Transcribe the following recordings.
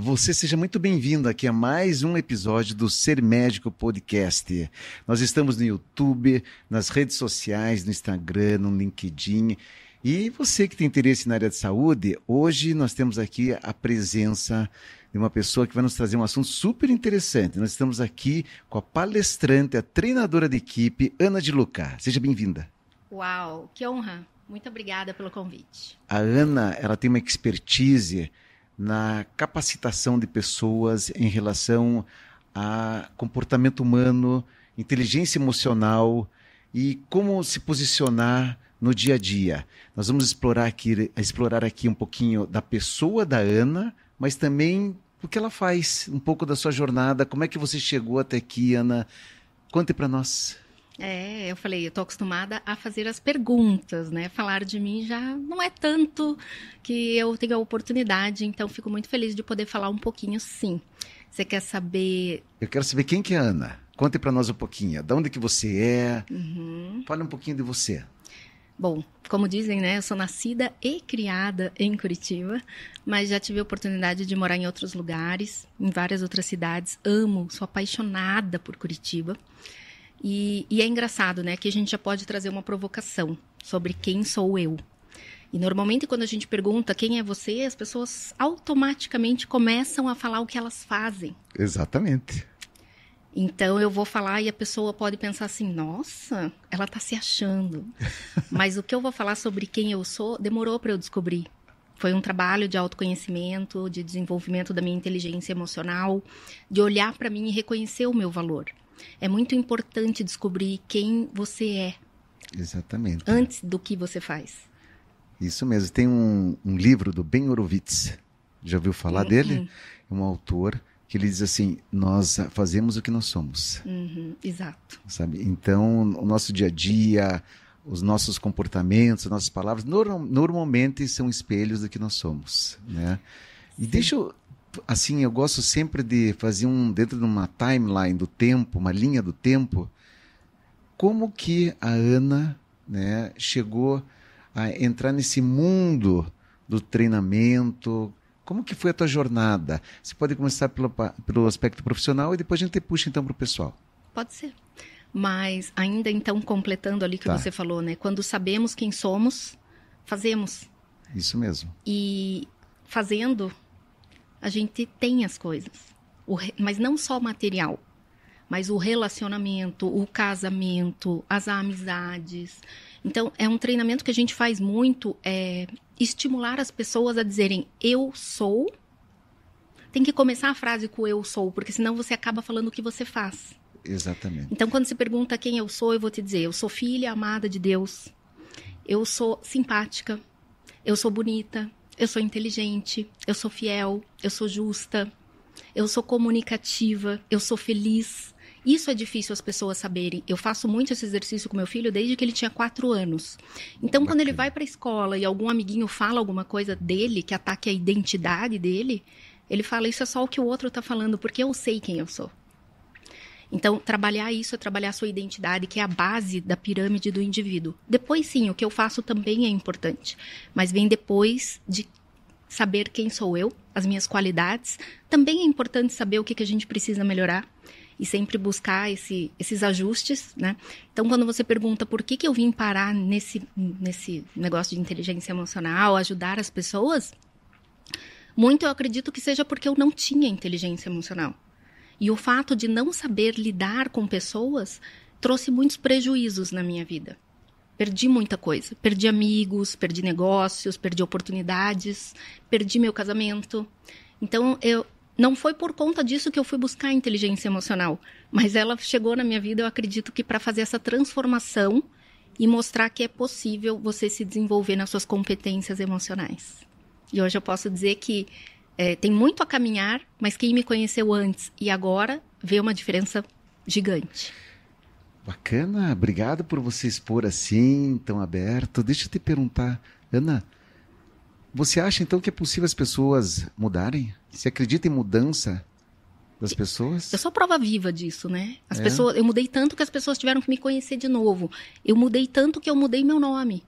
você seja muito bem-vindo aqui a mais um episódio do Ser Médico Podcast. Nós estamos no YouTube, nas redes sociais, no Instagram, no LinkedIn. E você que tem interesse na área de saúde, hoje nós temos aqui a presença de uma pessoa que vai nos trazer um assunto super interessante. Nós estamos aqui com a palestrante, a treinadora de equipe, Ana de Luca. Seja bem-vinda. Uau, que honra. Muito obrigada pelo convite. A Ana, ela tem uma expertise na capacitação de pessoas em relação a comportamento humano, inteligência emocional e como se posicionar no dia a dia. Nós vamos explorar aqui, explorar aqui um pouquinho da pessoa da Ana, mas também o que ela faz, um pouco da sua jornada, como é que você chegou até aqui, Ana? Conte para nós. É, eu falei, eu estou acostumada a fazer as perguntas, né? Falar de mim já não é tanto que eu tenho a oportunidade, então fico muito feliz de poder falar um pouquinho, sim. Você quer saber? Eu quero saber quem que é a Ana. Conte para nós um pouquinho. De onde que você é? Uhum. Fale um pouquinho de você. Bom, como dizem, né? Eu sou nascida e criada em Curitiba, mas já tive a oportunidade de morar em outros lugares, em várias outras cidades. Amo, sou apaixonada por Curitiba. E, e é engraçado, né, que a gente já pode trazer uma provocação sobre quem sou eu. E normalmente quando a gente pergunta quem é você, as pessoas automaticamente começam a falar o que elas fazem. Exatamente. Então eu vou falar e a pessoa pode pensar assim: nossa, ela está se achando. Mas o que eu vou falar sobre quem eu sou demorou para eu descobrir. Foi um trabalho de autoconhecimento, de desenvolvimento da minha inteligência emocional, de olhar para mim e reconhecer o meu valor. É muito importante descobrir quem você é. Exatamente. Antes do que você faz. Isso mesmo. Tem um, um livro do Ben Horowitz. Já ouviu falar uhum. dele? É um autor que ele diz assim: nós fazemos o que nós somos. Uhum, exato. Sabe? Então, o nosso dia a dia, os nossos comportamentos, as nossas palavras, norm normalmente são espelhos do que nós somos, né? E Sim. deixa eu assim, eu gosto sempre de fazer um dentro de uma timeline do tempo, uma linha do tempo, como que a Ana, né, chegou a entrar nesse mundo do treinamento? Como que foi a tua jornada? Você pode começar pelo, pelo aspecto profissional e depois a gente puxa então para o pessoal. Pode ser. Mas ainda então completando ali que tá. você falou, né? Quando sabemos quem somos, fazemos. Isso mesmo. E fazendo, a gente tem as coisas. Re... Mas não só o material, mas o relacionamento, o casamento, as amizades. Então, é um treinamento que a gente faz muito, é estimular as pessoas a dizerem eu sou. Tem que começar a frase com eu sou, porque senão você acaba falando o que você faz. Exatamente. Então, quando se pergunta quem eu sou, eu vou te dizer: eu sou filha amada de Deus. Eu sou simpática. Eu sou bonita eu sou inteligente, eu sou fiel, eu sou justa, eu sou comunicativa, eu sou feliz. Isso é difícil as pessoas saberem. Eu faço muito esse exercício com meu filho desde que ele tinha quatro anos. Então, Bacana. quando ele vai para a escola e algum amiguinho fala alguma coisa dele que ataque a identidade dele, ele fala: Isso é só o que o outro está falando, porque eu sei quem eu sou. Então, trabalhar isso é trabalhar a sua identidade, que é a base da pirâmide do indivíduo. Depois, sim, o que eu faço também é importante, mas vem depois de saber quem sou eu, as minhas qualidades. Também é importante saber o que, que a gente precisa melhorar e sempre buscar esse, esses ajustes, né? Então, quando você pergunta por que, que eu vim parar nesse, nesse negócio de inteligência emocional, ajudar as pessoas, muito eu acredito que seja porque eu não tinha inteligência emocional. E o fato de não saber lidar com pessoas trouxe muitos prejuízos na minha vida. Perdi muita coisa. Perdi amigos, perdi negócios, perdi oportunidades, perdi meu casamento. Então, eu não foi por conta disso que eu fui buscar a inteligência emocional, mas ela chegou na minha vida, eu acredito que para fazer essa transformação e mostrar que é possível você se desenvolver nas suas competências emocionais. E hoje eu posso dizer que é, tem muito a caminhar, mas quem me conheceu antes e agora vê uma diferença gigante. Bacana, obrigado por você expor assim, tão aberto. Deixa eu te perguntar, Ana, você acha então que é possível as pessoas mudarem? Você acredita em mudança das pessoas? Eu sou prova viva disso, né? As é. pessoas, eu mudei tanto que as pessoas tiveram que me conhecer de novo. Eu mudei tanto que eu mudei meu nome,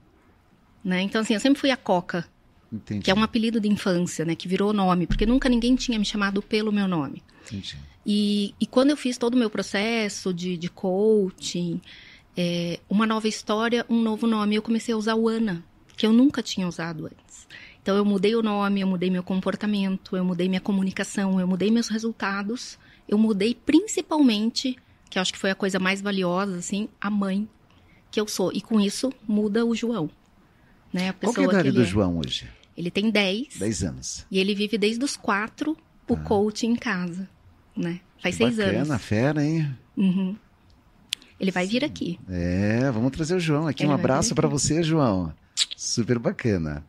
né? Então assim, eu sempre fui a Coca Entendi. que é um apelido de infância, né? Que virou nome, porque nunca ninguém tinha me chamado pelo meu nome. Entendi. E, e quando eu fiz todo o meu processo de, de coaching, é, uma nova história, um novo nome, eu comecei a usar o Ana, que eu nunca tinha usado antes. Então eu mudei o nome, eu mudei meu comportamento, eu mudei minha comunicação, eu mudei meus resultados, eu mudei principalmente, que eu acho que foi a coisa mais valiosa, assim, a mãe que eu sou. E com isso muda o João. Né? A Qual que é a pessoa idade do é. João hoje? Ele tem 10 10 anos. e ele vive desde os 4 o coaching em casa, né? Faz Que seis Bacana, anos. fera, hein? Uhum. Ele vai vir aqui. É, vamos trazer o João aqui. Ele um abraço para você, João. Super bacana.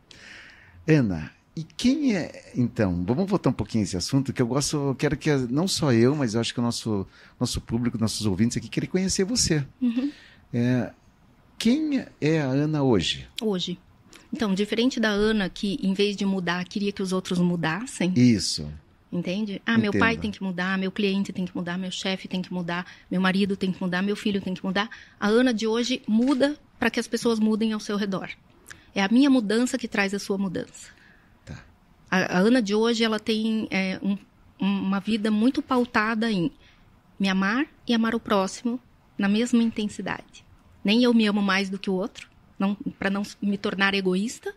Ana, e quem é. Então, vamos voltar um pouquinho esse assunto, que eu gosto, eu quero que não só eu, mas eu acho que o nosso, nosso público, nossos ouvintes aqui querem conhecer você. Uhum. É, quem é a Ana hoje? Hoje. Então, diferente da Ana, que em vez de mudar, queria que os outros mudassem, Isso. entende? Ah, meu pai Entendo. tem que mudar, meu cliente tem que mudar, meu chefe tem que mudar, meu marido tem que mudar, meu filho tem que mudar. A Ana de hoje muda para que as pessoas mudem ao seu redor. É a minha mudança que traz a sua mudança. Tá. A, a Ana de hoje, ela tem é, um- uma vida muito pautada em me amar e amar o próximo na mesma intensidade. Nem eu me amo mais do que o outro, não, para não me tornar egoísta,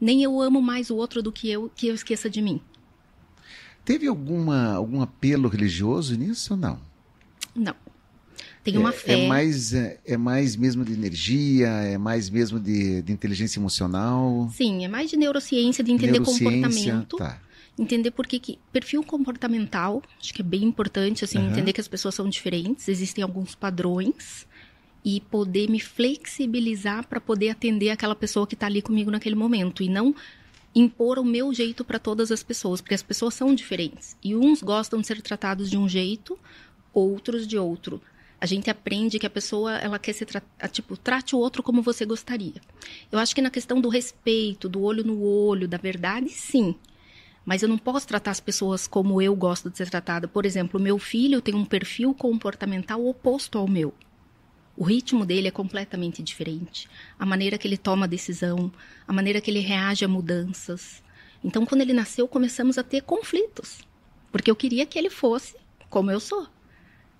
nem eu amo mais o outro do que eu, que eu esqueça de mim. Teve alguma, algum apelo religioso nisso ou não? Não. Tem uma é, fé. É mais, é, é mais mesmo de energia, é mais mesmo de, de inteligência emocional, Sim, é mais de neurociência, de entender neurociência. comportamento. Tá. entender por que, que perfil comportamental, acho que é bem importante assim Aham. entender que as pessoas são diferentes, existem alguns padrões e poder me flexibilizar para poder atender aquela pessoa que está ali comigo naquele momento e não impor o meu jeito para todas as pessoas, porque as pessoas são diferentes e uns gostam de ser tratados de um jeito, outros de outro. A gente aprende que a pessoa ela quer ser tipo trate o outro como você gostaria. Eu acho que na questão do respeito, do olho no olho, da verdade, sim. Mas eu não posso tratar as pessoas como eu gosto de ser tratada. Por exemplo, meu filho tem um perfil comportamental oposto ao meu. O ritmo dele é completamente diferente. A maneira que ele toma a decisão, a maneira que ele reage a mudanças. Então, quando ele nasceu, começamos a ter conflitos. Porque eu queria que ele fosse como eu sou.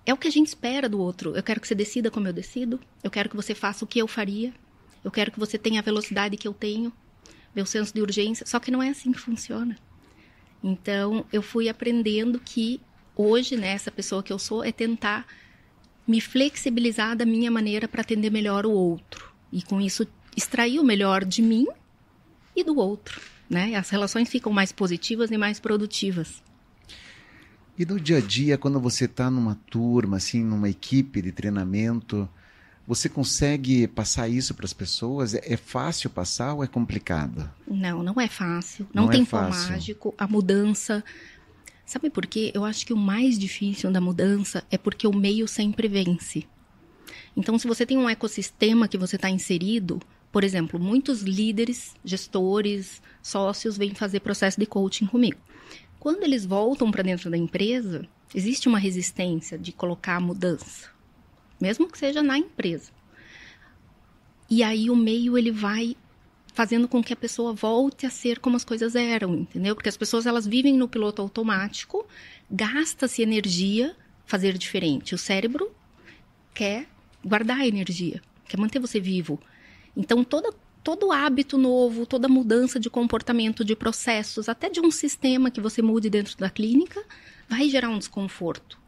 É o que a gente espera do outro. Eu quero que você decida como eu decido. Eu quero que você faça o que eu faria. Eu quero que você tenha a velocidade que eu tenho. Meu senso de urgência. Só que não é assim que funciona. Então, eu fui aprendendo que hoje, né, essa pessoa que eu sou é tentar me flexibilizar da minha maneira para atender melhor o outro. E com isso, extrair o melhor de mim e do outro. Né? As relações ficam mais positivas e mais produtivas. E no dia a dia, quando você está numa turma, assim, numa equipe de treinamento, você consegue passar isso para as pessoas? É, é fácil passar ou é complicado? Não, não é fácil. Não, Não é tem pão fácil. mágico. A mudança. Sabe por quê? Eu acho que o mais difícil da mudança é porque o meio sempre vence. Então, se você tem um ecossistema que você está inserido, por exemplo, muitos líderes, gestores, sócios vêm fazer processo de coaching comigo. Quando eles voltam para dentro da empresa, existe uma resistência de colocar a mudança, mesmo que seja na empresa. E aí o meio ele vai fazendo com que a pessoa volte a ser como as coisas eram, entendeu? Porque as pessoas elas vivem no piloto automático, gasta-se energia fazer diferente. O cérebro quer guardar a energia, quer manter você vivo. Então toda todo hábito novo, toda mudança de comportamento, de processos, até de um sistema que você mude dentro da clínica, vai gerar um desconforto.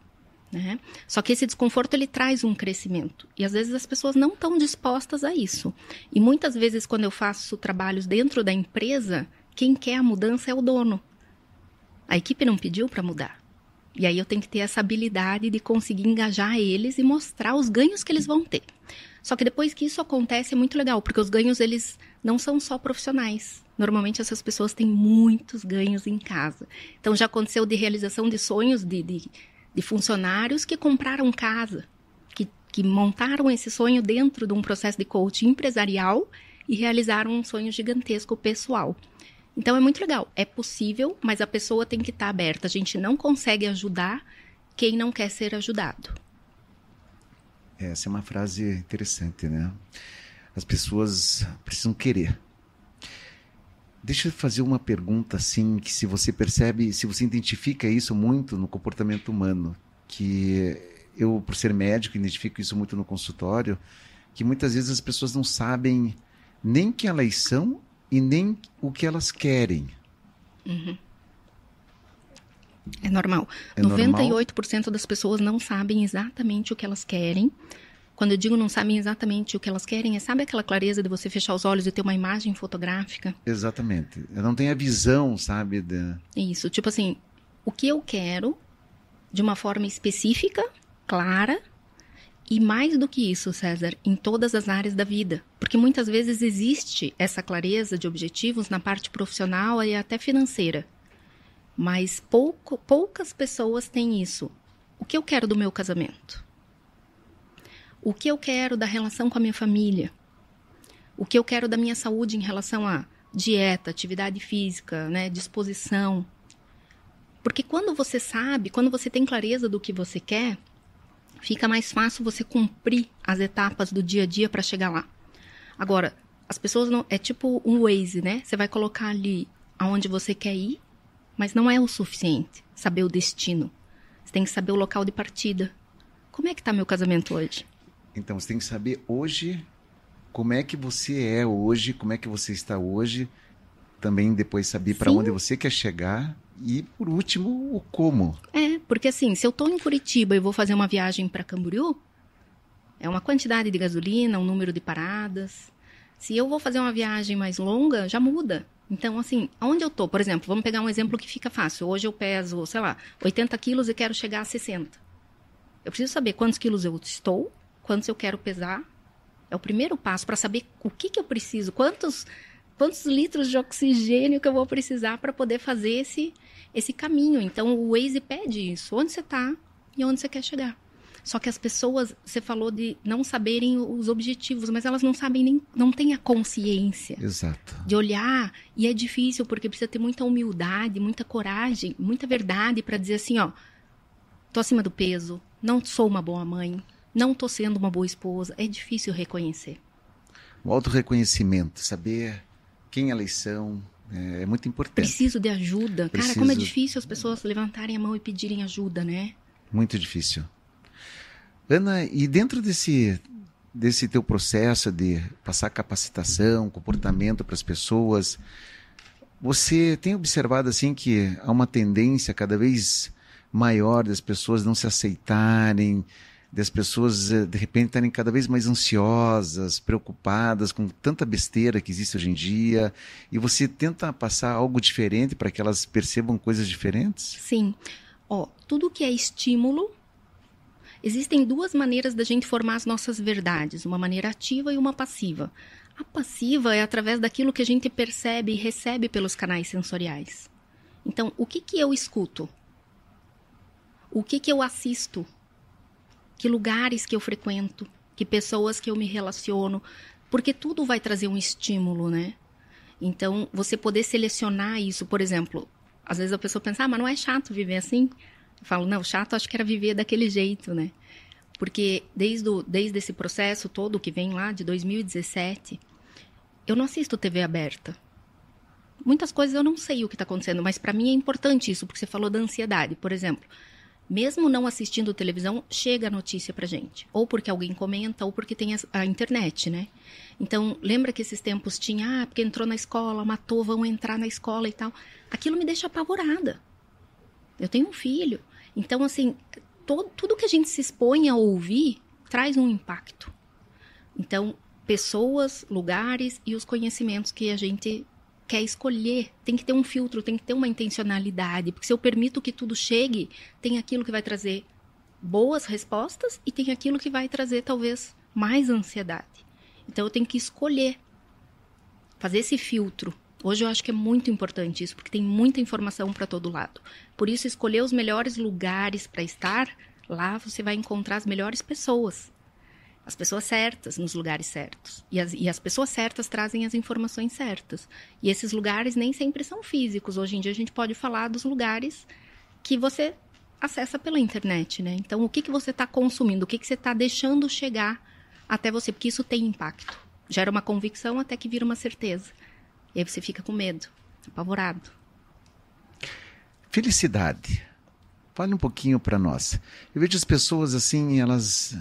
Né? Só que esse desconforto ele traz um crescimento e às vezes as pessoas não estão dispostas a isso. E muitas vezes quando eu faço trabalhos dentro da empresa, quem quer a mudança é o dono. A equipe não pediu para mudar. E aí eu tenho que ter essa habilidade de conseguir engajar eles e mostrar os ganhos que eles vão ter. Só que depois que isso acontece é muito legal, porque os ganhos eles não são só profissionais. Normalmente essas pessoas têm muitos ganhos em casa. Então já aconteceu de realização de sonhos de, de, de funcionários que compraram casa, que, que montaram esse sonho dentro de um processo de coaching empresarial e realizaram um sonho gigantesco pessoal. Então é muito legal. É possível, mas a pessoa tem que estar aberta. A gente não consegue ajudar quem não quer ser ajudado. Essa é uma frase interessante, né? As pessoas precisam querer. Deixa eu fazer uma pergunta assim, que se você percebe, se você identifica isso muito no comportamento humano, que eu, por ser médico, identifico isso muito no consultório, que muitas vezes as pessoas não sabem nem quem elas são e nem o que elas querem. Uhum. É normal. É 98% normal? das pessoas não sabem exatamente o que elas querem. Quando eu digo não sabem exatamente o que elas querem, é sabe aquela clareza de você fechar os olhos e ter uma imagem fotográfica? Exatamente. Eu não tenho a visão, sabe? De... Isso. Tipo assim, o que eu quero de uma forma específica, clara, e mais do que isso, César, em todas as áreas da vida. Porque muitas vezes existe essa clareza de objetivos na parte profissional e até financeira. Mas pouco, poucas pessoas têm isso. O que eu quero do meu casamento? O que eu quero da relação com a minha família? O que eu quero da minha saúde em relação a dieta, atividade física, né, disposição? Porque quando você sabe, quando você tem clareza do que você quer, fica mais fácil você cumprir as etapas do dia a dia para chegar lá. Agora, as pessoas não. É tipo um Waze, né? Você vai colocar ali aonde você quer ir, mas não é o suficiente saber o destino. Você tem que saber o local de partida. Como é que está meu casamento hoje? Então, você tem que saber hoje como é que você é hoje, como é que você está hoje. Também depois saber para onde você quer chegar e, por último, o como. É, porque assim, se eu estou em Curitiba e vou fazer uma viagem para Camboriú, é uma quantidade de gasolina, um número de paradas. Se eu vou fazer uma viagem mais longa, já muda. Então, assim, aonde eu estou? Por exemplo, vamos pegar um exemplo que fica fácil. Hoje eu peso, sei lá, 80 quilos e quero chegar a 60. Eu preciso saber quantos quilos eu estou, quantos eu quero pesar. É o primeiro passo para saber o que, que eu preciso, quantos, quantos litros de oxigênio que eu vou precisar para poder fazer esse, esse caminho. Então o Waze pede isso, onde você está e onde você quer chegar. Só que as pessoas, você falou de não saberem os objetivos, mas elas não sabem nem, não têm a consciência Exato. de olhar. E é difícil porque precisa ter muita humildade, muita coragem, muita verdade para dizer assim, ó, tô acima do peso, não sou uma boa mãe, não tô sendo uma boa esposa. É difícil reconhecer. O auto-reconhecimento, saber quem elas são, é, é muito importante. Preciso de ajuda. Preciso... Cara, como é difícil as pessoas levantarem a mão e pedirem ajuda, né? Muito difícil. Ana, e dentro desse, desse teu processo de passar capacitação, comportamento para as pessoas, você tem observado assim que há uma tendência cada vez maior das pessoas não se aceitarem, das pessoas eh, de repente estarem cada vez mais ansiosas, preocupadas com tanta besteira que existe hoje em dia, e você tenta passar algo diferente para que elas percebam coisas diferentes? Sim. Ó, tudo que é estímulo, existem duas maneiras da gente formar as nossas verdades, uma maneira ativa e uma passiva. A passiva é através daquilo que a gente percebe e recebe pelos canais sensoriais. Então, o que que eu escuto? O que que eu assisto? Que lugares que eu frequento, que pessoas que eu me relaciono, porque tudo vai trazer um estímulo, né? Então, você poder selecionar isso, por exemplo, às vezes a pessoa pensa, ah, mas não é chato viver assim? Eu falo, não, chato acho que era viver daquele jeito, né? Porque desde, o, desde esse processo todo que vem lá de 2017, eu não assisto TV aberta. Muitas coisas eu não sei o que está acontecendo, mas para mim é importante isso, porque você falou da ansiedade. Por exemplo, mesmo não assistindo televisão, chega a notícia pra gente. Ou porque alguém comenta, ou porque tem a, a, internet, né? Então, lembra que esses tempos tinha, ah, porque entrou na escola, matou, vão entrar na escola e tal. Aquilo me deixa apavorada. Eu tenho um filho. Então, assim, todo, tudo que a gente se expõe a ouvir traz um impacto. Então, pessoas, lugares e os conhecimentos que a gente quer escolher, tem que ter um filtro, tem que ter uma intencionalidade, porque se eu permito que tudo chegue, tem aquilo que vai trazer boas respostas e tem aquilo que vai trazer talvez mais ansiedade. Então eu tenho que escolher fazer esse filtro. Hoje eu acho que é muito importante isso, porque tem muita informação para todo lado. Por isso escolher os melhores lugares para estar, lá você vai encontrar as melhores pessoas as pessoas certas nos lugares certos. E as, e as pessoas certas trazem as informações certas. E esses lugares nem sempre são físicos. Hoje em dia a gente pode falar dos lugares que você acessa pela internet, né? Então, o que, que você está consumindo? O que, que você está deixando chegar até você? Porque isso tem impacto. Gera uma convicção até que vira uma certeza. E aí você fica com medo, apavorado. Felicidade. Fale um pouquinho para nós. Eu vejo as pessoas assim, elas.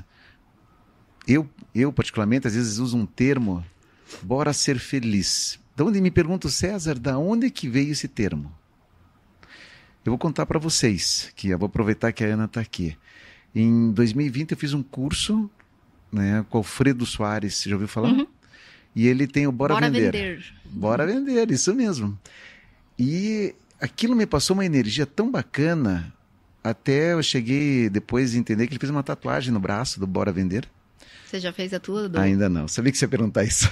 Eu, eu, particularmente, às vezes uso um termo, bora ser feliz. De onde me pergunto, César, da onde que veio esse termo? Eu vou contar para vocês, que eu vou aproveitar que a Ana está aqui. Em 2020 eu fiz um curso né, com o Alfredo Soares, você já ouviu falar? Uhum. E ele tem o Bora, Bora vender. vender. Bora Vender, isso mesmo. E aquilo me passou uma energia tão bacana, até eu cheguei depois a entender que ele fez uma tatuagem no braço do Bora Vender. Você já fez a tua? Do... Ainda não. Sabia que você ia perguntar isso.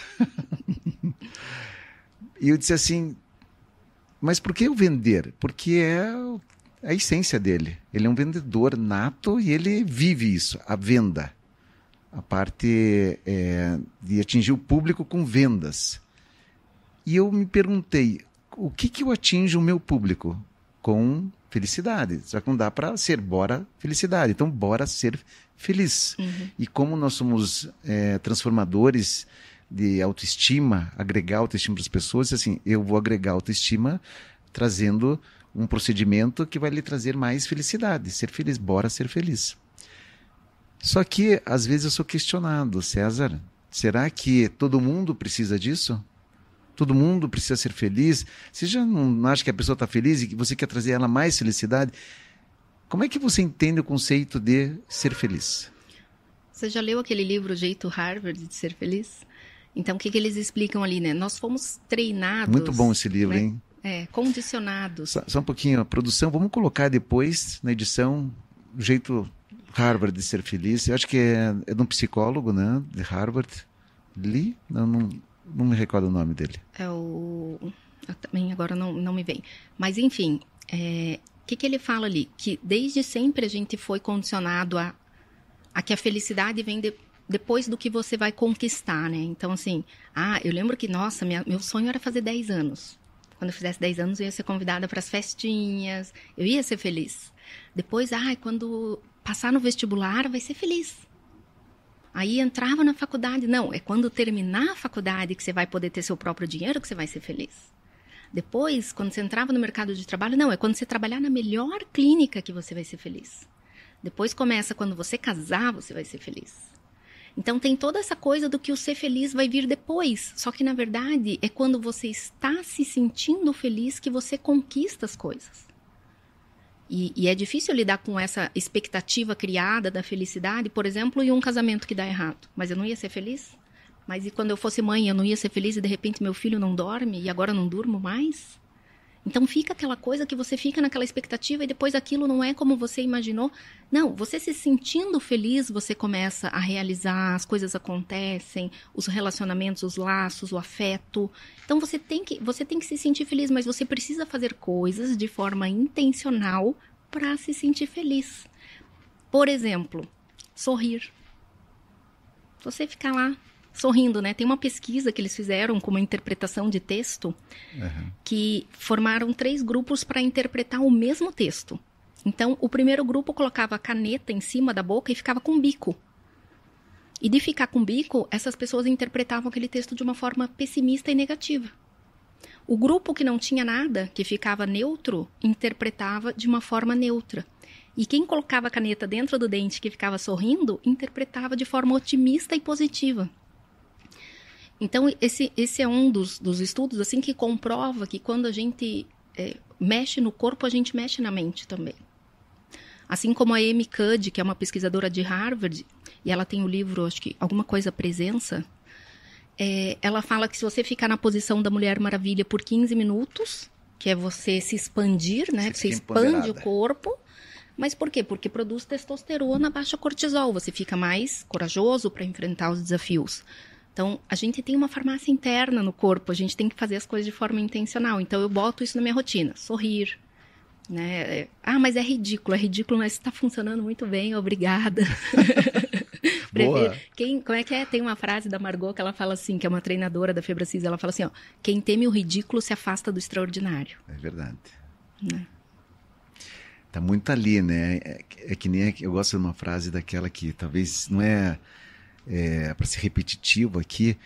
e eu disse assim, mas por que o vender? Porque é a essência dele. Ele é um vendedor nato e ele vive isso, a venda. A parte é, de atingir o público com vendas. E eu me perguntei, o que, que eu atinjo o meu público? Com felicidade. Só que não dá para ser bora felicidade. Então, bora ser feliz. Uhum. E como nós somos é, transformadores de autoestima, agregar autoestima para as pessoas, assim, eu vou agregar autoestima trazendo um procedimento que vai lhe trazer mais felicidade. Ser feliz, bora ser feliz. Só que, às vezes, eu sou questionado, César, será que todo mundo precisa disso? todo mundo precisa ser feliz. Você já não acha que a pessoa está feliz e que você quer trazer ela mais felicidade? Como é que você entende o conceito de ser feliz? Você já leu aquele livro o Jeito Harvard de Ser Feliz? Então, o que, que eles explicam ali, né? Nós fomos treinados. Muito bom esse livro, né? hein? É, condicionados. Só, só, um pouquinho, a produção, vamos colocar depois na edição o jeito Harvard de ser feliz. Eu acho que é, é de um psicólogo, né? De Harvard. Lee? Não, não, não me recordo o nome dele. É o. Eu também agora não, não me vem. Mas, enfim, é... o que, que ele fala ali? Que desde sempre a gente foi condicionado a, a que a felicidade vem de, depois do que você vai conquistar, né? Então, assim, ah, eu lembro que, nossa, minha, meu sonho era fazer 10 anos. Quando eu fizesse 10 anos, eu ia ser convidada para as festinhas, eu ia ser feliz. Depois, ah, quando passar no vestibular, vai ser feliz. Aí entrava na faculdade. Não, é quando terminar a faculdade que você vai poder ter seu próprio dinheiro que você vai ser feliz. Depois, quando você entrava no mercado de trabalho, não, é quando você trabalhar na melhor clínica que você vai ser feliz. Depois começa quando você casar, você vai ser feliz. Então tem toda essa coisa do que o ser feliz vai vir depois. Só que na verdade é quando você está se sentindo feliz que você conquista as coisas. E, e, é difícil lidar com essa expectativa criada da felicidade, por exemplo, em um casamento que dá errado. Mas eu não ia ser feliz? Mas e quando eu fosse mãe, eu não ia ser feliz e de repente meu filho não dorme e agora não durmo mais? Então fica aquela coisa que você fica naquela expectativa e depois aquilo não é como você imaginou. Não, você se sentindo feliz, você começa a realizar, as coisas acontecem, os relacionamentos, os laços, o afeto. Então você tem que, você tem que se sentir feliz, mas você precisa fazer coisas de forma intencional para se sentir feliz. Por exemplo, sorrir. Você ficar lá sorrindo, né? Tem uma pesquisa que eles fizeram com uma interpretação de texto uhum. que formaram três grupos para interpretar o mesmo texto. Então, o primeiro grupo colocava a caneta em cima da boca e ficava com bico. E de ficar com bico, essas pessoas interpretavam aquele texto de uma forma pessimista e negativa. O grupo que não tinha nada, que ficava neutro, interpretava de uma forma neutra. E quem colocava a caneta dentro do dente que ficava sorrindo, interpretava de forma otimista e positiva. Então, esse, esse é um dos, dos estudos assim que comprova que quando a gente é, mexe no corpo, a gente mexe na mente também. Assim como a Amy Cuddy, que é uma pesquisadora de Harvard, e ela tem o livro, acho que alguma coisa presença, é, ela fala que se você ficar na posição da Mulher Maravilha por 15 minutos, que é você se expandir, né? Você, você expande o corpo. Mas por quê? Porque produz testosterona, baixa cortisol. Você fica mais corajoso para enfrentar os desafios. Então, a gente tem uma farmácia interna no corpo, a gente tem que fazer as coisas de forma intencional. Então, eu boto isso na minha rotina, sorrir. Né? É, ah, mas é ridículo, é ridículo, mas está funcionando muito bem, obrigada. Boa. Quem, como é que é? Tem uma frase da Margot que ela fala assim, que é uma treinadora da Febracis, ela fala assim, ó, quem teme o ridículo se afasta do extraordinário. É verdade. Né? Tá muito ali, né? É, é que nem eu gosto de uma frase daquela que talvez não é é, para ser repetitivo aqui,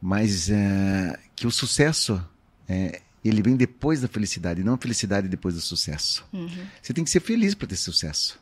mas é, que o sucesso é, ele vem depois da felicidade, não a felicidade depois do sucesso. Uhum. Você tem que ser feliz para ter sucesso.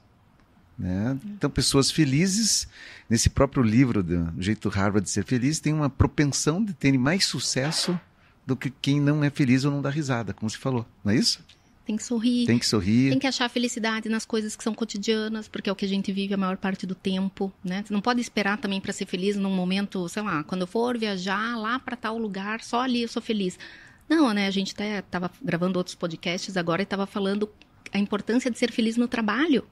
Né? Então, pessoas felizes, nesse próprio livro do Jeito Harvard de Ser Feliz, tem uma propensão de terem mais sucesso do que quem não é feliz ou não dá risada, como você falou, não é isso? Tem que sorrir. Tem que sorrir. Tem que achar felicidade nas coisas que são cotidianas, porque é o que a gente vive a maior parte do tempo, né? Você não pode esperar também para ser feliz num momento, sei lá, quando eu for viajar lá para tal lugar, só ali eu sou feliz. Não, né? A gente até estava gravando outros podcasts agora e estava falando a importância de ser feliz no trabalho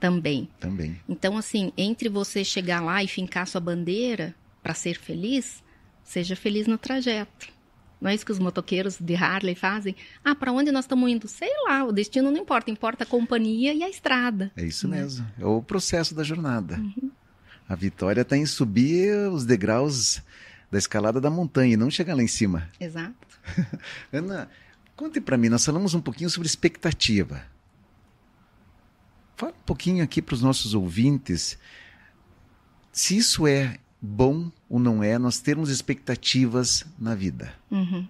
também. Também. Então, assim, entre você chegar lá e fincar sua bandeira para ser feliz, seja feliz no trajeto. Não é isso que os motoqueiros de Harley fazem? Ah, para onde nós estamos indo? Sei lá, o destino não importa, importa a companhia e a estrada. É isso né? mesmo. É o processo da jornada. Uhum. A vitória está em subir os degraus da escalada da montanha e não chegar lá em cima. Exato. Ana, conte para mim, nós falamos um pouquinho sobre expectativa. Fala um pouquinho aqui para os nossos ouvintes se isso é bom ou não é nós termos expectativas na vida. Uhum.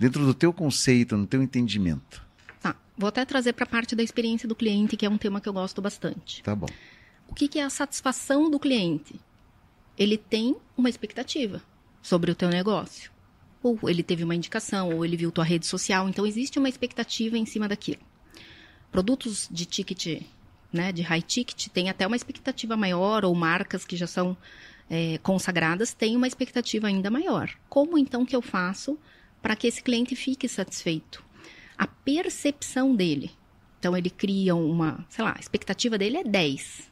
Dentro do teu conceito, no teu entendimento. Tá, vou até trazer para a parte da experiência do cliente, que é um tema que eu gosto bastante. Tá bom. O que, que é a satisfação do cliente? Ele tem uma expectativa sobre o teu negócio. Ou ele teve uma indicação, ou ele viu tua rede social. Então, existe uma expectativa em cima daquilo. Produtos de ticket, né, de high ticket, tem até uma expectativa maior, ou marcas que já são é, consagradas têm uma expectativa ainda maior. Como então que eu faço para que esse cliente fique satisfeito? A percepção dele. Então ele cria uma, sei lá, a expectativa dele é 10.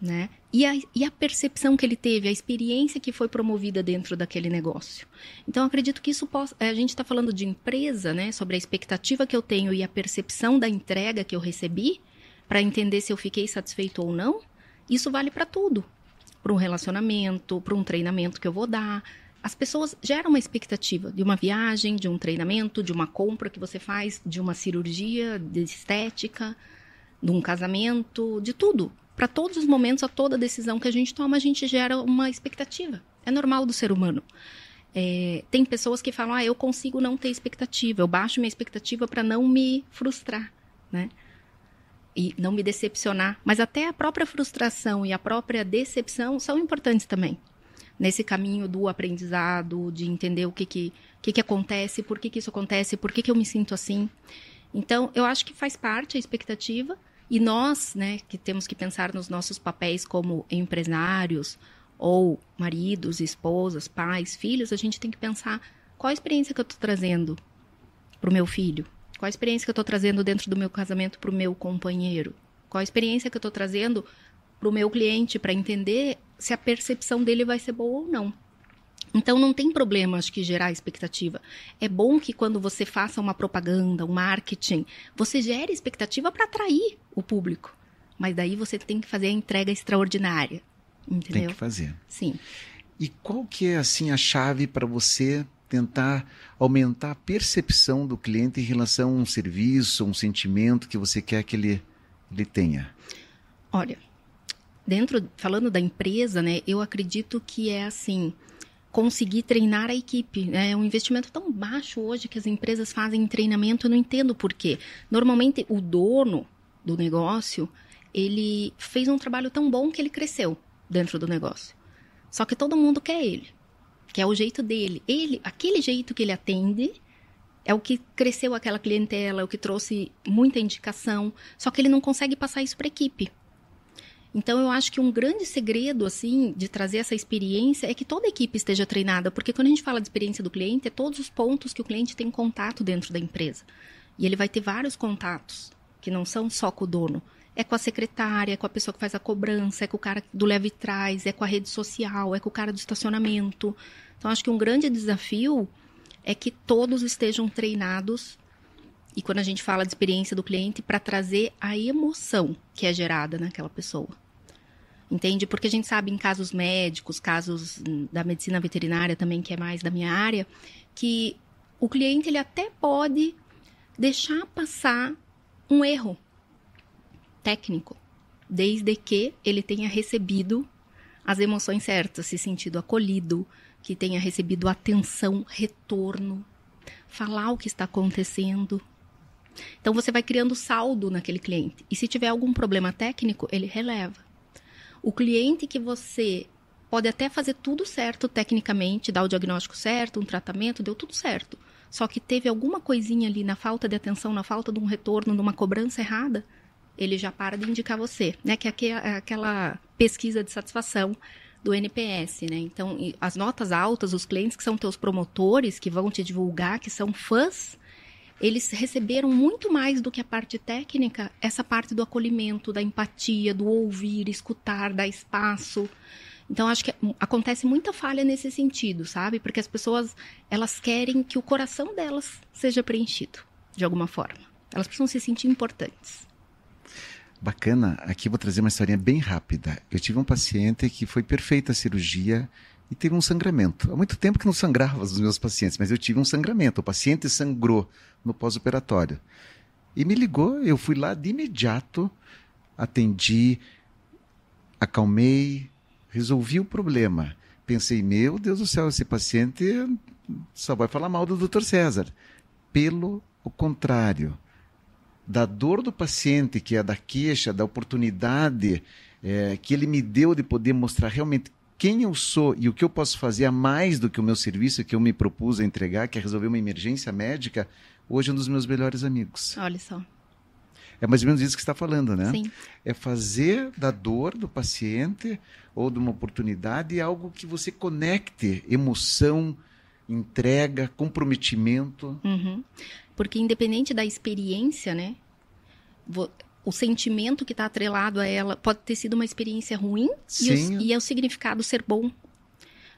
Né? E a, e a percepção que ele teve, a experiência que foi promovida dentro daquele negócio. Então, acredito que isso possa. A gente está falando de empresa, né? Sobre a expectativa que eu tenho e a percepção da entrega que eu recebi, para entender se eu fiquei satisfeito ou não. Isso vale para tudo para um relacionamento, para um treinamento que eu vou dar. As pessoas geram uma expectativa de uma viagem, de um treinamento, de uma compra que você faz, de uma cirurgia, de estética, de um casamento, de tudo. Para todos os momentos, a toda decisão que a gente toma, a gente gera uma expectativa. É normal do ser humano. É, tem pessoas que falam, ah, eu consigo não ter expectativa, eu baixo minha expectativa para não me frustrar, né? E não me decepcionar. Mas até a própria frustração e a própria decepção são importantes também. Nesse caminho do aprendizado, de entender o que, que, que, que acontece, por que, que isso acontece, por que, que eu me sinto assim. Então, eu acho que faz parte a expectativa. E nós, né, que temos que pensar nos nossos papéis como empresários, ou maridos, esposas, pais, filhos, a gente tem que pensar qual a experiência que eu estou trazendo para o meu filho, qual a experiência que eu estou trazendo dentro do meu casamento para o meu companheiro? Qual a experiência que eu estou trazendo para o meu cliente para entender se a percepção dele vai ser boa ou não? Então não tem problema, acho que gerar expectativa. É bom que quando você faça uma propaganda, um marketing, você gere expectativa para atrair o público. Mas daí você tem que fazer a entrega extraordinária. Entendeu? Tem que fazer. Sim. E qual que é assim a chave para você tentar aumentar a percepção do cliente em relação a um serviço, um sentimento que você quer que ele, ele tenha? Olha, dentro, falando da empresa, né, eu acredito que é assim, conseguir treinar a equipe. Né? É um investimento tão baixo hoje que as empresas fazem em treinamento, eu não entendo por quê. Normalmente, o dono do negócio, ele fez um trabalho tão bom que ele cresceu dentro do negócio. Só que todo mundo quer ele que é o jeito dele. Ele, aquele jeito que ele atende é o que cresceu aquela clientela, é o que trouxe muita indicação, só que ele não consegue passar isso para a equipe. Então eu acho que um grande segredo assim de trazer essa experiência é que toda a equipe esteja treinada, porque quando a gente fala de experiência do cliente, é todos os pontos que o cliente tem contato dentro da empresa. E ele vai ter vários contatos, que não são só com o dono. É com a secretária, é com a pessoa que faz a cobrança, é com o cara do leve trás, é com a rede social, é com o cara do estacionamento. Então, acho que um grande desafio é que todos estejam treinados e quando a gente fala de experiência do cliente para trazer a emoção que é gerada naquela pessoa. Entende? Porque a gente sabe em casos médicos, casos da medicina veterinária também, que é mais da minha área, que o cliente ele até pode deixar passar um erro técnico, desde que ele tenha recebido as emoções certas, se sentido acolhido, que tenha recebido atenção, retorno, falar o que está acontecendo. Então você vai criando saldo naquele cliente. E se tiver algum problema técnico, ele releva. O cliente que você pode até fazer tudo certo tecnicamente, dar o diagnóstico certo, um tratamento, deu tudo certo. Só que teve alguma coisinha ali na falta de atenção, na falta de um retorno, numa cobrança errada, ele já para de indicar você, né? Que é aquela pesquisa de satisfação do NPS, né? Então, as notas altas, os clientes que são teus promotores, que vão te divulgar, que são fãs, eles receberam muito mais do que a parte técnica, essa parte do acolhimento, da empatia, do ouvir, escutar, dar espaço. Então, acho que acontece muita falha nesse sentido, sabe? Porque as pessoas, elas querem que o coração delas seja preenchido, de alguma forma. Elas precisam se sentir importantes. Bacana. Aqui vou trazer uma historinha bem rápida. Eu tive um paciente que foi perfeita a cirurgia e teve um sangramento. Há muito tempo que não sangrava os meus pacientes, mas eu tive um sangramento. O paciente sangrou no pós-operatório. E me ligou, eu fui lá de imediato, atendi, acalmei, resolvi o problema. Pensei, meu Deus do céu, esse paciente só vai falar mal do Dr. César. Pelo contrário, da dor do paciente, que é da queixa, da oportunidade é, que ele me deu de poder mostrar realmente quem eu sou e o que eu posso fazer a mais do que o meu serviço que eu me propus a entregar, que é resolver uma emergência médica, hoje é um dos meus melhores amigos. Olha só. É mais ou menos isso que está falando, né? Sim. É fazer da dor do paciente ou de uma oportunidade algo que você conecte emoção, entrega, comprometimento. Uhum. Porque independente da experiência, né? O sentimento que está atrelado a ela pode ter sido uma experiência ruim e o, e é o significado ser bom.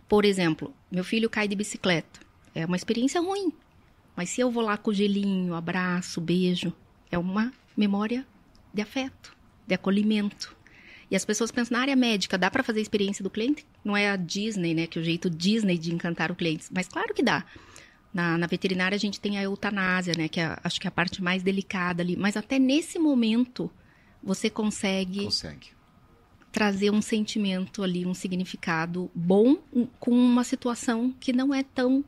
Por exemplo, meu filho cai de bicicleta. É uma experiência ruim. Mas se eu vou lá com gelinho, abraço, beijo, é uma memória de afeto, de acolhimento. E as pessoas pensam na área médica, dá para fazer a experiência do cliente? Não é a Disney, né? Que é o jeito Disney de encantar o cliente. Mas claro que dá. Na, na veterinária a gente tem a eutanásia, né? Que é, acho que é a parte mais delicada ali. Mas até nesse momento você consegue, consegue. trazer um sentimento ali, um significado bom com uma situação que não é tão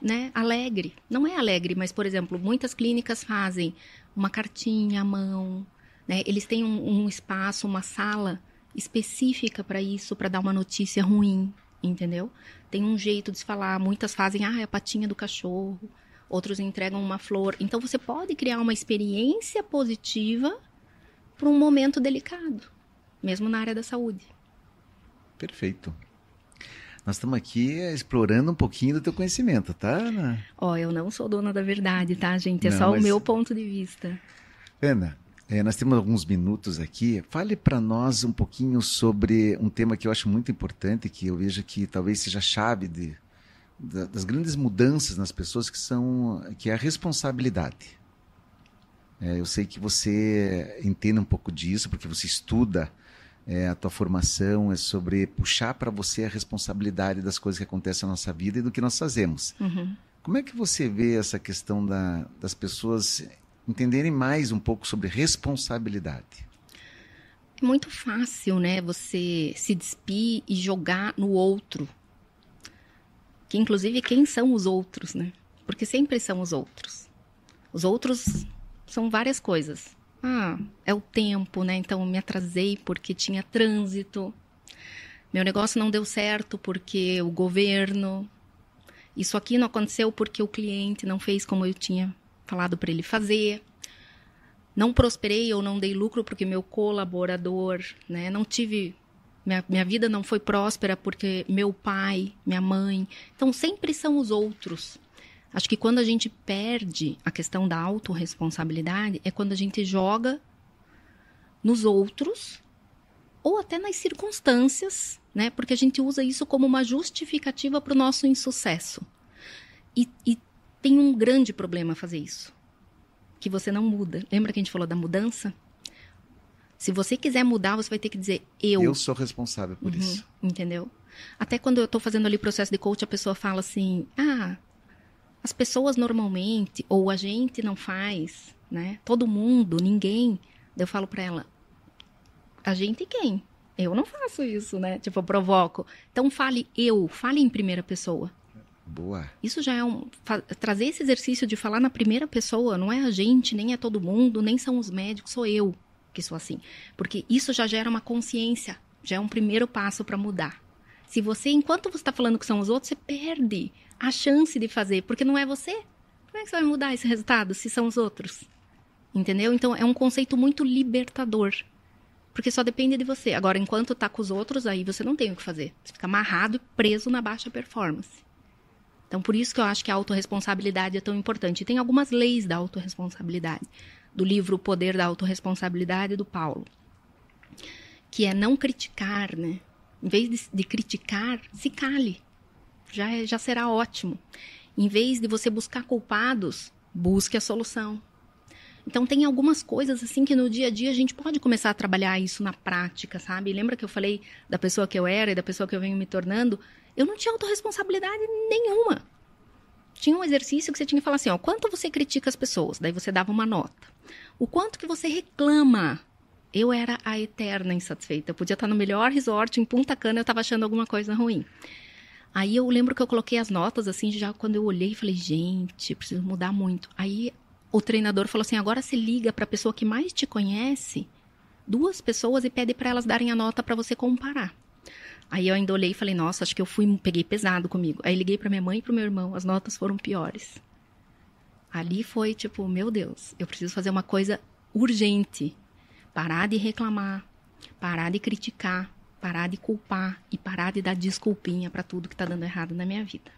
né, alegre. Não é alegre, mas, por exemplo, muitas clínicas fazem uma cartinha à mão, né? Eles têm um, um espaço, uma sala específica para isso, para dar uma notícia ruim, entendeu? Tem um jeito de se falar. Muitas fazem, ah, é a patinha do cachorro. Outros entregam uma flor. Então você pode criar uma experiência positiva para um momento delicado, mesmo na área da saúde. Perfeito. Nós estamos aqui explorando um pouquinho do teu conhecimento, tá, Ana? Ó, oh, eu não sou dona da verdade, tá, gente? É não, só mas... o meu ponto de vista. Ana, é, nós temos alguns minutos aqui. Fale para nós um pouquinho sobre um tema que eu acho muito importante, que eu vejo que talvez seja a chave de, das grandes mudanças nas pessoas, que são que é a responsabilidade. É, eu sei que você entende um pouco disso, porque você estuda é, a tua formação é sobre puxar para você a responsabilidade das coisas que acontecem na nossa vida e do que nós fazemos. Uhum. Como é que você vê essa questão da, das pessoas entenderem mais um pouco sobre responsabilidade? É muito fácil, né? Você se despir e jogar no outro. Que inclusive quem são os outros, né? Porque sempre são os outros. Os outros são várias coisas. Ah, é o tempo, né? Então me atrasei porque tinha trânsito. Meu negócio não deu certo porque o governo. Isso aqui não aconteceu porque o cliente não fez como eu tinha falado para ele fazer. Não prosperei ou não dei lucro porque meu colaborador, né? Não tive minha, minha vida não foi próspera porque meu pai, minha mãe. Então sempre são os outros. Acho que quando a gente perde a questão da autorresponsabilidade é quando a gente joga nos outros ou até nas circunstâncias, né? Porque a gente usa isso como uma justificativa para o nosso insucesso. E, e tem um grande problema fazer isso. Que você não muda. Lembra que a gente falou da mudança? Se você quiser mudar, você vai ter que dizer eu. Eu sou responsável por uhum, isso. Entendeu? Até quando eu estou fazendo ali processo de coach, a pessoa fala assim: ah, as pessoas normalmente, ou a gente não faz, né? Todo mundo, ninguém. Eu falo para ela: a gente quem? Eu não faço isso, né? Tipo, eu provoco. Então fale eu, fale em primeira pessoa. Boa. Isso já é um. Trazer esse exercício de falar na primeira pessoa, não é a gente, nem é todo mundo, nem são os médicos, sou eu que sou assim. Porque isso já gera uma consciência, já é um primeiro passo para mudar. Se você, enquanto você está falando que são os outros, você perde a chance de fazer, porque não é você. Como é que você vai mudar esse resultado se são os outros? Entendeu? Então é um conceito muito libertador. Porque só depende de você. Agora, enquanto tá com os outros, aí você não tem o que fazer. Você fica amarrado e preso na baixa performance. Então, por isso que eu acho que a autorresponsabilidade é tão importante. E tem algumas leis da autorresponsabilidade. Do livro O Poder da Autoresponsabilidade, do Paulo. Que é não criticar, né? Em vez de, de criticar, se cale. Já, é, já será ótimo. Em vez de você buscar culpados, busque a solução. Então tem algumas coisas assim que no dia a dia a gente pode começar a trabalhar isso na prática, sabe? Lembra que eu falei da pessoa que eu era e da pessoa que eu venho me tornando? Eu não tinha autorresponsabilidade nenhuma. Tinha um exercício que você tinha que falar assim, ó, quanto você critica as pessoas? Daí você dava uma nota. O quanto que você reclama? Eu era a eterna insatisfeita. Eu podia estar no melhor resort em Punta Cana, eu estava achando alguma coisa ruim. Aí eu lembro que eu coloquei as notas assim, já quando eu olhei, falei, gente, preciso mudar muito. Aí o treinador falou assim: agora se liga para a pessoa que mais te conhece, duas pessoas, e pede para elas darem a nota para você comparar. Aí eu ainda olhei e falei: nossa, acho que eu fui, peguei pesado comigo. Aí liguei para minha mãe e para meu irmão, as notas foram piores. Ali foi tipo: meu Deus, eu preciso fazer uma coisa urgente. Parar de reclamar, parar de criticar, parar de culpar e parar de dar desculpinha para tudo que está dando errado na minha vida.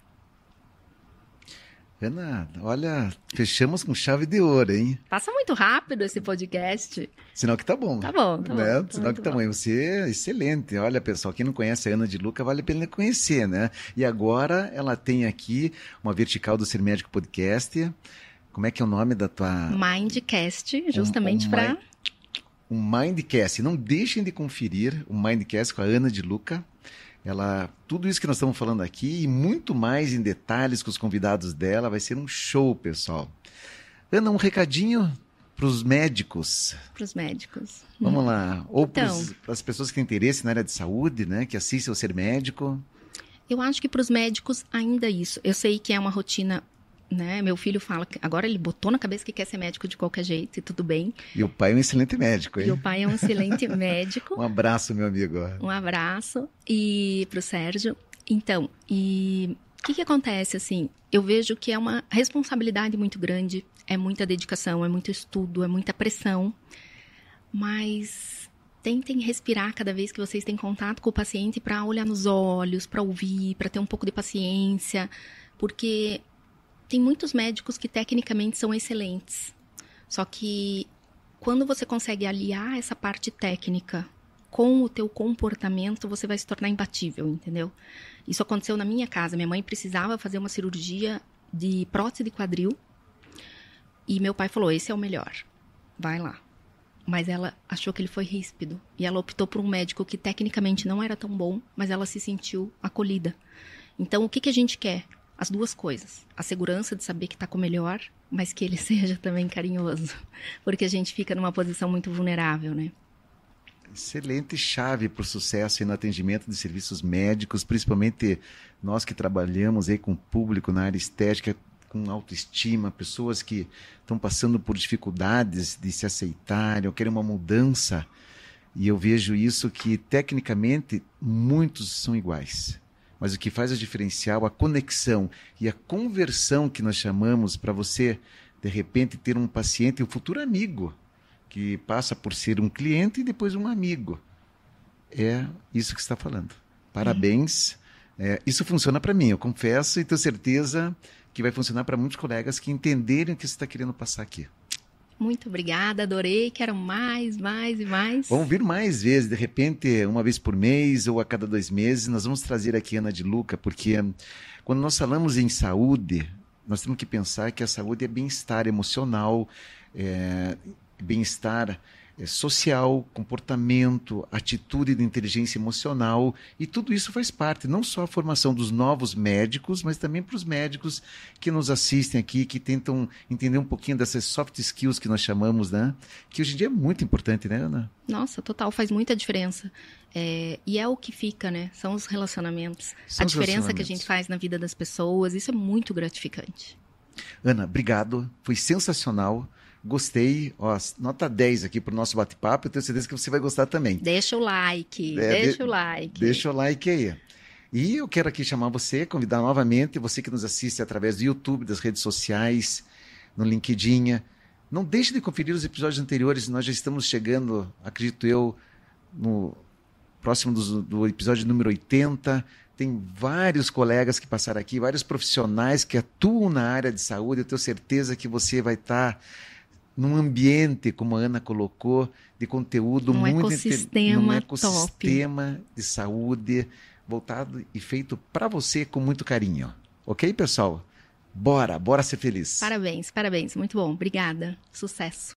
Ana, olha, fechamos com chave de ouro, hein? Passa muito rápido esse podcast. Sinal que tá bom. Tá bom, tá né? bom. Tá Sinal que tá bom. Você é excelente. Olha, pessoal, quem não conhece a Ana de Luca, vale a pena conhecer, né? E agora ela tem aqui uma vertical do Ser Médico Podcast. Como é que é o nome da tua... Mindcast, justamente um, um para... Um Mindcast. Não deixem de conferir o Mindcast com a Ana de Luca. Ela, tudo isso que nós estamos falando aqui e muito mais em detalhes com os convidados dela, vai ser um show, pessoal. Ana, um recadinho para os médicos. Para os médicos. Vamos lá. Ou então, para as pessoas que têm interesse na área de saúde, né, que assistem ao ser médico. Eu acho que para os médicos ainda isso. Eu sei que é uma rotina né? Meu filho fala que agora ele botou na cabeça que quer ser médico de qualquer jeito e tudo bem. E o pai é um excelente médico, hein? E o pai é um excelente médico. um abraço, meu amigo. Um abraço e pro Sérgio. Então, e o que, que acontece assim? Eu vejo que é uma responsabilidade muito grande, é muita dedicação, é muito estudo, é muita pressão, mas tentem respirar cada vez que vocês têm contato com o paciente para olhar nos olhos, para ouvir, para ter um pouco de paciência, porque tem muitos médicos que tecnicamente são excelentes. Só que quando você consegue aliar essa parte técnica com o teu comportamento, você vai se tornar imbatível, entendeu? Isso aconteceu na minha casa. Minha mãe precisava fazer uma cirurgia de prótese de quadril. E meu pai falou: "Esse é o melhor. Vai lá". Mas ela achou que ele foi ríspido e ela optou por um médico que tecnicamente não era tão bom, mas ela se sentiu acolhida. Então, o que, que a gente quer? As duas coisas. A segurança de saber que está com o melhor, mas que ele seja também carinhoso. Porque a gente fica numa posição muito vulnerável, né? Excelente chave para o sucesso no atendimento de serviços médicos, principalmente nós que trabalhamos aí com o público na área estética, com autoestima, pessoas que estão passando por dificuldades de se aceitarem ou querem uma mudança. E eu vejo isso que, tecnicamente, muitos são iguais mas o que faz a diferencial, a conexão e a conversão que nós chamamos para você, de repente, ter um paciente, um futuro amigo, que passa por ser um cliente e depois um amigo. É isso que está falando. Parabéns. É, isso funciona para mim, eu confesso e tenho certeza que vai funcionar para muitos colegas que entenderem o que você está querendo passar aqui. Muito obrigada, adorei. Quero mais, mais e mais. Vamos vir mais vezes, de repente, uma vez por mês ou a cada dois meses. Nós vamos trazer aqui Ana de Luca, porque quando nós falamos em saúde, nós temos que pensar que a saúde é bem-estar emocional, é, bem-estar social, comportamento, atitude de inteligência emocional, e tudo isso faz parte, não só a formação dos novos médicos, mas também para os médicos que nos assistem aqui, que tentam entender um pouquinho dessas soft skills que nós chamamos, né? Que hoje em dia é muito importante, né, Ana? Nossa, total, faz muita diferença. É, e é o que fica, né? São os relacionamentos. São a os diferença que a relacionamentos. gente faz na vida das pessoas, isso é muito gratificante. Ana, obrigado. Foi sensacional. Gostei. Ó, nota 10 aqui para o nosso bate-papo. Eu tenho certeza que você vai gostar também. Deixa o like, É, deixa de- o like. Deixa o like aí. E eu quero aqui chamar você, convidar novamente, você que nos assiste através do YouTube, das redes sociais, no LinkedIn. Não deixe de conferir os episódios anteriores. Nós já estamos chegando, acredito eu, no próximo dos- do, episódio número 80. Tem vários colegas que passaram aqui, vários profissionais que atuam na área de saúde. Eu tenho certeza que você vai estar num ambiente, como a Ana colocou, de conteúdo Um muito ecossistema top. ecossistema de saúde voltado e feito para você com muito carinho. Ok, pessoal? Bora, bora ser feliz. Parabéns, parabéns. Muito bom. Obrigada. Sucesso.